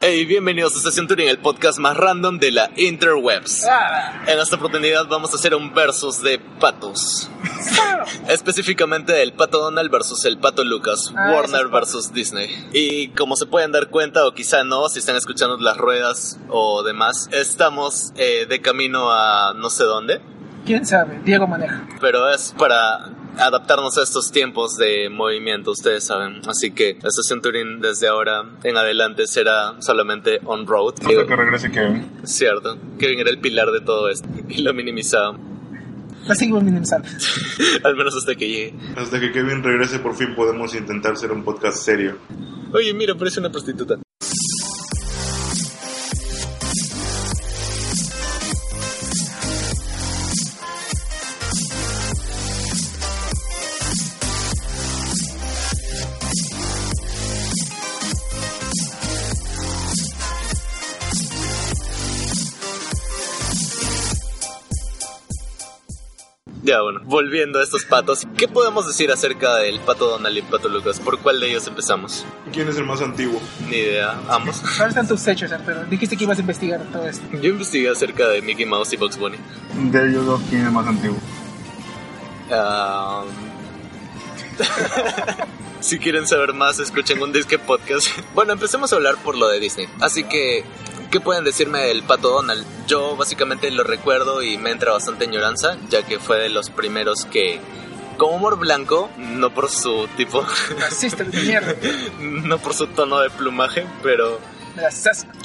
Hey, bienvenidos a Sesión Turing, el podcast más random de la interwebs. En esta oportunidad vamos a hacer un versus de patos. Específicamente el pato Donald versus el pato Lucas, Ah, Warner versus Disney. Y como se pueden dar cuenta, o quizá no, si están escuchando las ruedas o demás, estamos eh, de camino a no sé dónde, ¿Quién sabe? Diego maneja. pero es para adaptarnos a estos tiempos de movimiento, ustedes saben. Así que la Sesión Turing desde ahora en adelante será solamente on-road. Hasta que regrese Kevin. Cierto, Kevin era el pilar de todo esto y lo minimizaba, La seguimos minimizando. al menos hasta que llegue. Hasta que Kevin regrese, por fin podemos intentar hacer un podcast serio. Oye, mira, parece una prostituta. Ya, bueno, volviendo a estos patos, ¿qué podemos decir acerca del pato Donald y el pato Lucas? ¿Por cuál de ellos empezamos? ¿Quién es el más antiguo? Ni idea, ambos. ¿Cuáles están tus hechos, Arturo? Dijiste que ibas a investigar todo esto. Yo investigué acerca de Mickey Mouse y Bugs Bunny. De ellos dos, ¿quién es el más antiguo? Ah, si quieren saber más, escuchen un disque podcast. Bueno, empecemos a hablar por lo de Disney. Así que, ¿qué pueden decirme del pato Donald? Yo básicamente lo recuerdo y me entra bastante añoranza, ya que fue de los primeros que, con humor blanco, no por su tipo, Racista de mierda. no por su tono de plumaje, pero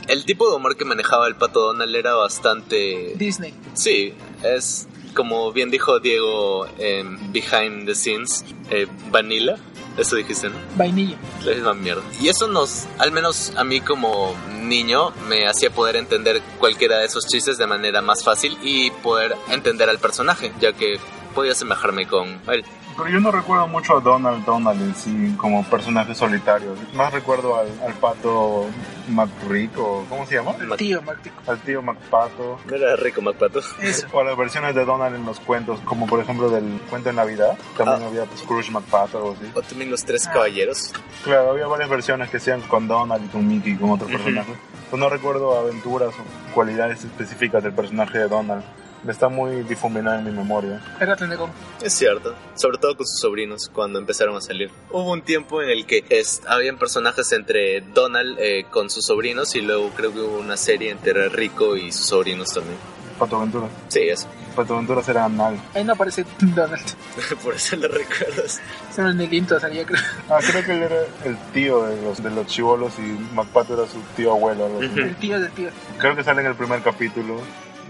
el tipo de humor que manejaba el pato Donald era bastante Disney. Sí, es como bien dijo Diego en Behind the Scenes, eh, Vanilla. Eso dijiste, ¿no? Vainilla. La misma mierda. Y eso nos, al menos a mí como niño, me hacía poder entender cualquiera de esos chistes de manera más fácil y poder entender al personaje, ya que podía asemejarme con él. Pero yo no recuerdo mucho a Donald Donald en sí como personaje solitario. Más recuerdo al, al pato McRick o ¿cómo se llama? Tío, Martico. Al tío McPato. ¿No era rico MacPato? Eso. O las versiones de Donald en los cuentos, como por ejemplo del cuento de Navidad. También Ah. había pues, Scrooge McPato o así. O también los tres caballeros. Claro, había varias versiones que sean con Donald y con Mickey, con otro personaje. Pues no recuerdo aventuras o cualidades específicas del personaje de Donald. Está muy difuminado en mi memoria. Era Tenegón. Es cierto, sobre todo con sus sobrinos cuando empezaron a salir. Hubo un tiempo en el que es, habían personajes entre Donald eh, con sus sobrinos y luego creo que hubo una serie entre Rico y sus sobrinos también. Pato Aventura. Sí, eso. Pato Aventura era anal. Ahí no aparece Donald. Por eso lo recuerdas. Solo en el intro salía, creo. Ah, creo que él era el tío de los, de los chivolos y McPato era su tío abuelo. algo así. El tío del tío. Creo que sale en el primer capítulo.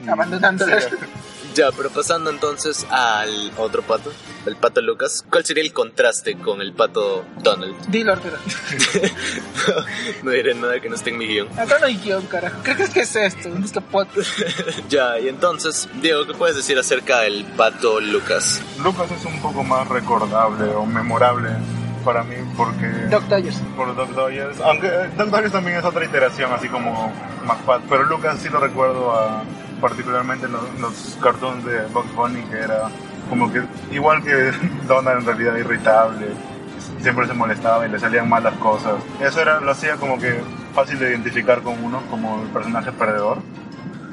Y- Abandonándola. Sí, Ya, pero pasando entonces al otro pato, el pato Lucas. ¿Cuál sería el contraste con el pato Donald? Dilo, Arturo. no diré nada que no esté en mi guion. Acá no hay guion, carajo. ¿Qué crees que es esto? Un. Ya, y entonces, Diego, ¿qué puedes decir acerca del pato Lucas? Lucas es un poco más recordable o memorable para mí porque... Doc Dodgers. por Doc Dodgers. Aunque Doc Dodgers también es otra iteración, así como McPat. Pero Lucas sí lo recuerdo a, particularmente en los, los cartoons de Bugs Bunny, que era como que igual que Donald en realidad irritable. Siempre se molestaba y le salían mal las cosas. Eso era, lo hacía como que fácil de identificar con uno, como el personaje perdedor.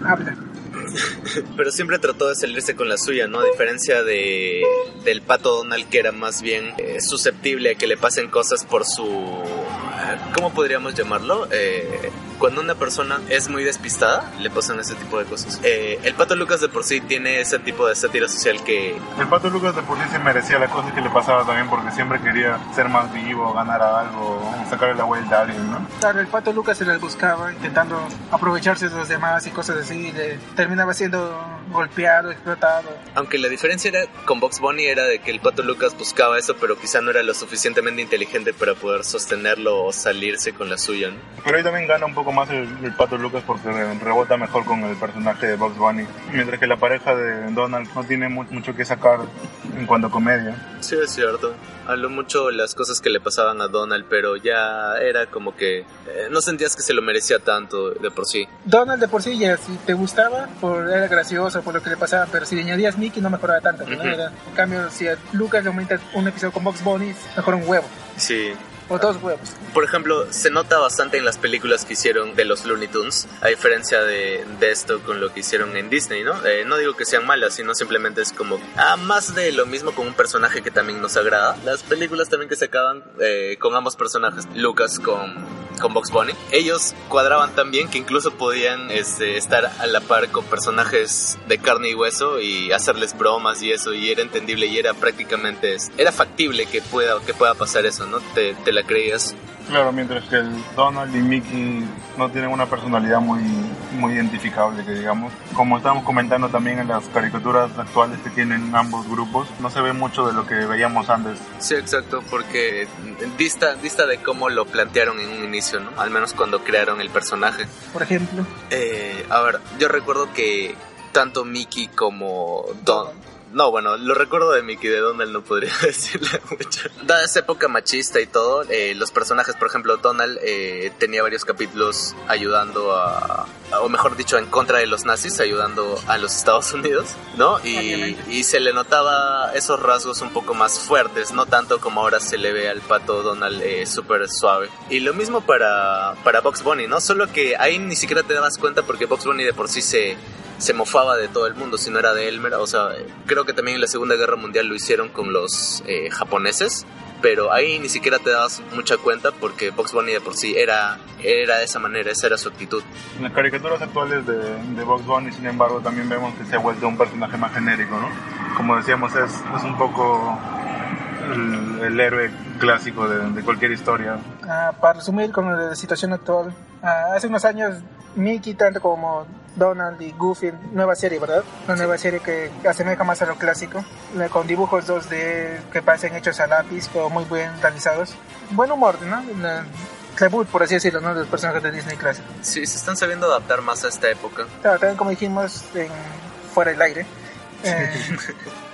Habla. Pero siempre trató de salirse con la suya, ¿no? A diferencia de, del pato Donald, que era más bien eh, susceptible a que le pasen cosas por su... eh, ¿Cómo podríamos llamarlo? Eh, cuando una persona es muy despistada, le pasan ese tipo de cosas. Eh, el pato Lucas de por sí tiene ese tipo de sátira social que... El pato Lucas de por sí se merecía las cosas que le pasaba también porque siempre quería ser más vivo, ganar algo, sacarle la vuelta a alguien, ¿no? Claro, el pato Lucas se las buscaba intentando aprovecharse de los demás y cosas así. Y le terminaba siendo golpeado, explotado. Aunque la diferencia era con Box Bunny era de que el pato Lucas buscaba eso, pero quizá no era lo suficientemente inteligente para poder sostenerlo o salirse con la suya, ¿no? Pero ahí también gana un poco poco más el, el pato Lucas porque rebota mejor con el personaje de Bugs Bunny, mientras que la pareja de Donald no tiene mu- mucho que sacar en cuanto a comedia. Sí, es cierto. Habló mucho las cosas que le pasaban a Donald, pero ya era como que eh, no sentías que se lo merecía tanto de por sí. Donald de por sí ya si te gustaba, por, era gracioso por lo que le pasaba, pero si le añadías Mickey no mejoraba tanto. ¿no? Ujú. Era- en cambio, si a Lucas le aumentas un episodio con Box Bunny, mejor un huevo. Sí. Por ejemplo, se nota bastante en las películas que hicieron de los Looney Tunes, a diferencia de, de esto con lo que hicieron en Disney, ¿no? Eh, no digo que sean malas, sino simplemente es como, ah, más de lo mismo con un personaje que también nos agrada. Las películas también que se acaban eh, con ambos personajes, Lucas con, con Box Bunny, ellos cuadraban tan bien que incluso podían este, estar a la par con personajes de carne y hueso y hacerles bromas y eso, y era entendible y era prácticamente, era factible que pueda, que pueda pasar eso, ¿no? Te, te la creías. Claro, mientras que el Donald y Mickey no tienen una personalidad muy, muy identificable, que digamos. Como estábamos comentando también en las caricaturas actuales que tienen ambos grupos, no se ve mucho de lo que veíamos antes. Sí, exacto, porque dista, dista de cómo lo plantearon en un inicio, ¿no? Al menos cuando crearon el personaje. Por ejemplo, Eh, a ver, yo recuerdo que tanto Mickey como Don... No, bueno, lo recuerdo de Mickey, de Donald no podría decirle mucho. Dada esa época machista y todo, eh, los personajes, por ejemplo, Donald eh, tenía varios capítulos ayudando a, o mejor dicho, en contra de los nazis, ayudando a los Estados Unidos, ¿no? Y, y se le notaba esos rasgos un poco más fuertes, no tanto como ahora se le ve al pato Donald eh, súper suave. Y lo mismo para, para Box Bunny, ¿no? Solo que ahí ni siquiera te dabas cuenta porque Box Bunny de por sí se, se mofaba de todo el mundo, si no era de Elmer. O sea, creo que también en la Segunda Guerra Mundial lo hicieron con los eh, japoneses. Pero ahí ni siquiera te dabas mucha cuenta porque Box Bunny de por sí era, era de esa manera, esa era su actitud. En las caricaturas actuales de, de Bugs Bunny, sin embargo, también vemos que se ha vuelto un personaje más genérico, ¿no? Como decíamos, es, es un poco el, el héroe clásico de, de cualquier historia. ah, para resumir con la situación actual, ah, hace unos años Mickey, tanto como Donald y Goofy, nueva serie, ¿verdad? Una nueva serie que asemeja más a lo clásico, con dibujos 2D que parecen hechos a lápiz, pero muy bien realizados. Buen humor, ¿no? Reboot, por así decirlo, ¿no? De los personajes de Disney clásico. Sí, se están sabiendo adaptar más a esta época. Claro, también como dijimos en, fuera del aire, eh,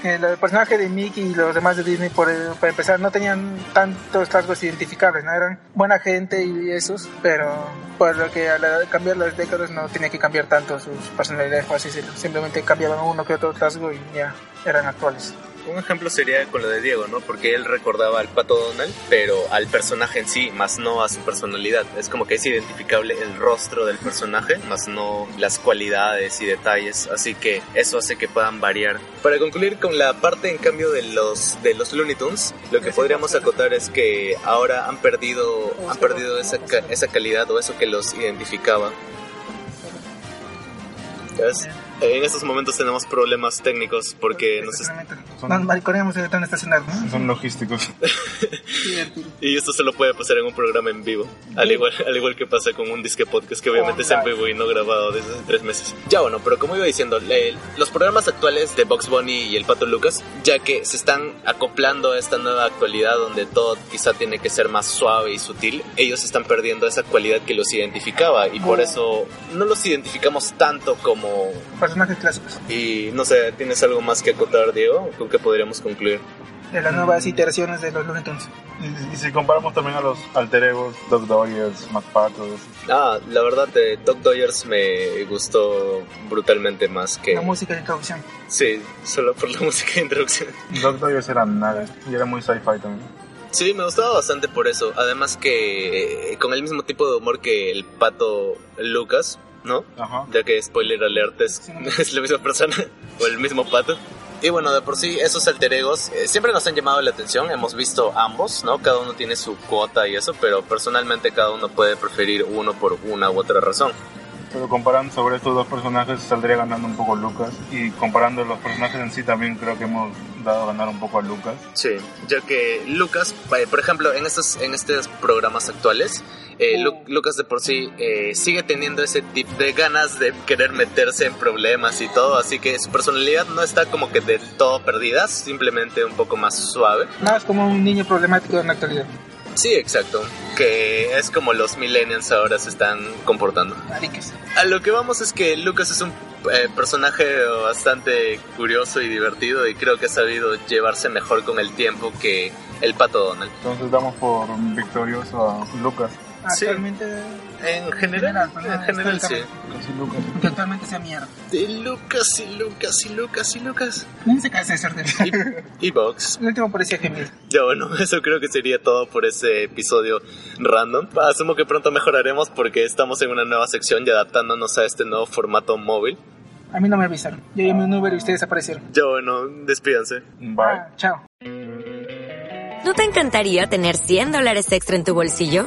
que el personaje de Mickey y los demás de Disney, por, para empezar, no tenían tantos rasgos identificables, ¿no? Eran buena gente y esos, pero por lo que al cambiar las décadas no tenía que cambiar tanto sus personalidades, por así. Simplemente cambiaban uno que otro rasgo y ya eran actuales. Un ejemplo sería con lo de Diego, ¿no? Porque él recordaba al pato Donald, pero al personaje en sí, más no a su personalidad. Es como que es identificable el rostro del personaje, más no las cualidades y detalles. Así que eso hace que puedan variar. Para concluir con la parte, en cambio, de los, de los Looney Tunes, lo que podríamos acotar es que ahora han perdido, han perdido esa, esa calidad o eso que los identificaba. ¿Ves? En estos momentos tenemos problemas técnicos porque nos, est- Son- Nos mariconeamos de tan estacional, ¿no? Son logísticos. Y esto solo puede pasar en un programa en vivo. Al igual, al igual que pasa con un disque podcast que obviamente es en vivo y no grabado desde hace tres meses. Ya bueno, pero como iba diciendo, los programas actuales de Box Bunny y el Pato Lucas, ya que se están acoplando a esta nueva actualidad donde todo quizá tiene que ser más suave y sutil, ellos están perdiendo esa cualidad que los identificaba y por eso no los identificamos tanto como... Personajes clásicos. Y no sé, ¿tienes algo más que acotar, Diego? ¿Con qué podríamos concluir? De las nuevas iteraciones de los Looney Tunes. Y, y si comparamos también a los alter egos, Doc Dodgers, McPatos, Ah, la verdad, de Doc Dodgers me gustó brutalmente más que... La música de introducción. Sí, solo por la música de introducción. Doc Dodgers era nada, y era muy sci-fi también. Sí, me gustaba bastante por eso. Además que eh, con el mismo tipo de humor que el pato Lucas, ¿no? Ajá. Ya que spoiler alert es, es la misma persona o el mismo pato. Y bueno, de por sí, esos alter egos eh, siempre nos han llamado la atención. Hemos visto ambos, ¿no? Cada uno tiene su cuota y eso, pero personalmente cada uno puede preferir uno por una u otra razón. Pero comparando sobre estos dos personajes saldría ganando un poco Lucas. Y comparando los personajes en sí también creo que hemos dado a ganar un poco a Lucas. Sí, ya que Lucas, eh, por ejemplo, en estos, en estos programas actuales, eh, Lu- Lucas de por sí eh, sigue teniendo ese tipo de ganas de querer meterse en problemas y todo, así que su personalidad no está como que del todo perdida, simplemente un poco más suave. Más como un niño problemático en la actualidad. Sí, exacto. que es como los millennials ahora se están comportando. A lo que vamos es que Lucas es un eh, personaje bastante curioso y divertido y creo que ha sabido llevarse mejor con el tiempo que el pato Donald. Entonces damos por victorioso a Lucas. Sí. Actualmente. En general, en general sí. Casi Lucas. Que actualmente sea mierda. De Lucas y Lucas y Lucas y Lucas. No se cae César de Y, y Vox. El último parecía gemido. Ya bueno, eso creo que sería todo por ese episodio random. Asumo que pronto mejoraremos porque estamos en una nueva sección y adaptándonos a este nuevo formato móvil. A mí no me avisaron. Yo llamé un Uber y ustedes aparecieron. Ya bueno, despídanse. Bye. Ah, chao. ¿No te encantaría tener 100 dólares extra en tu bolsillo?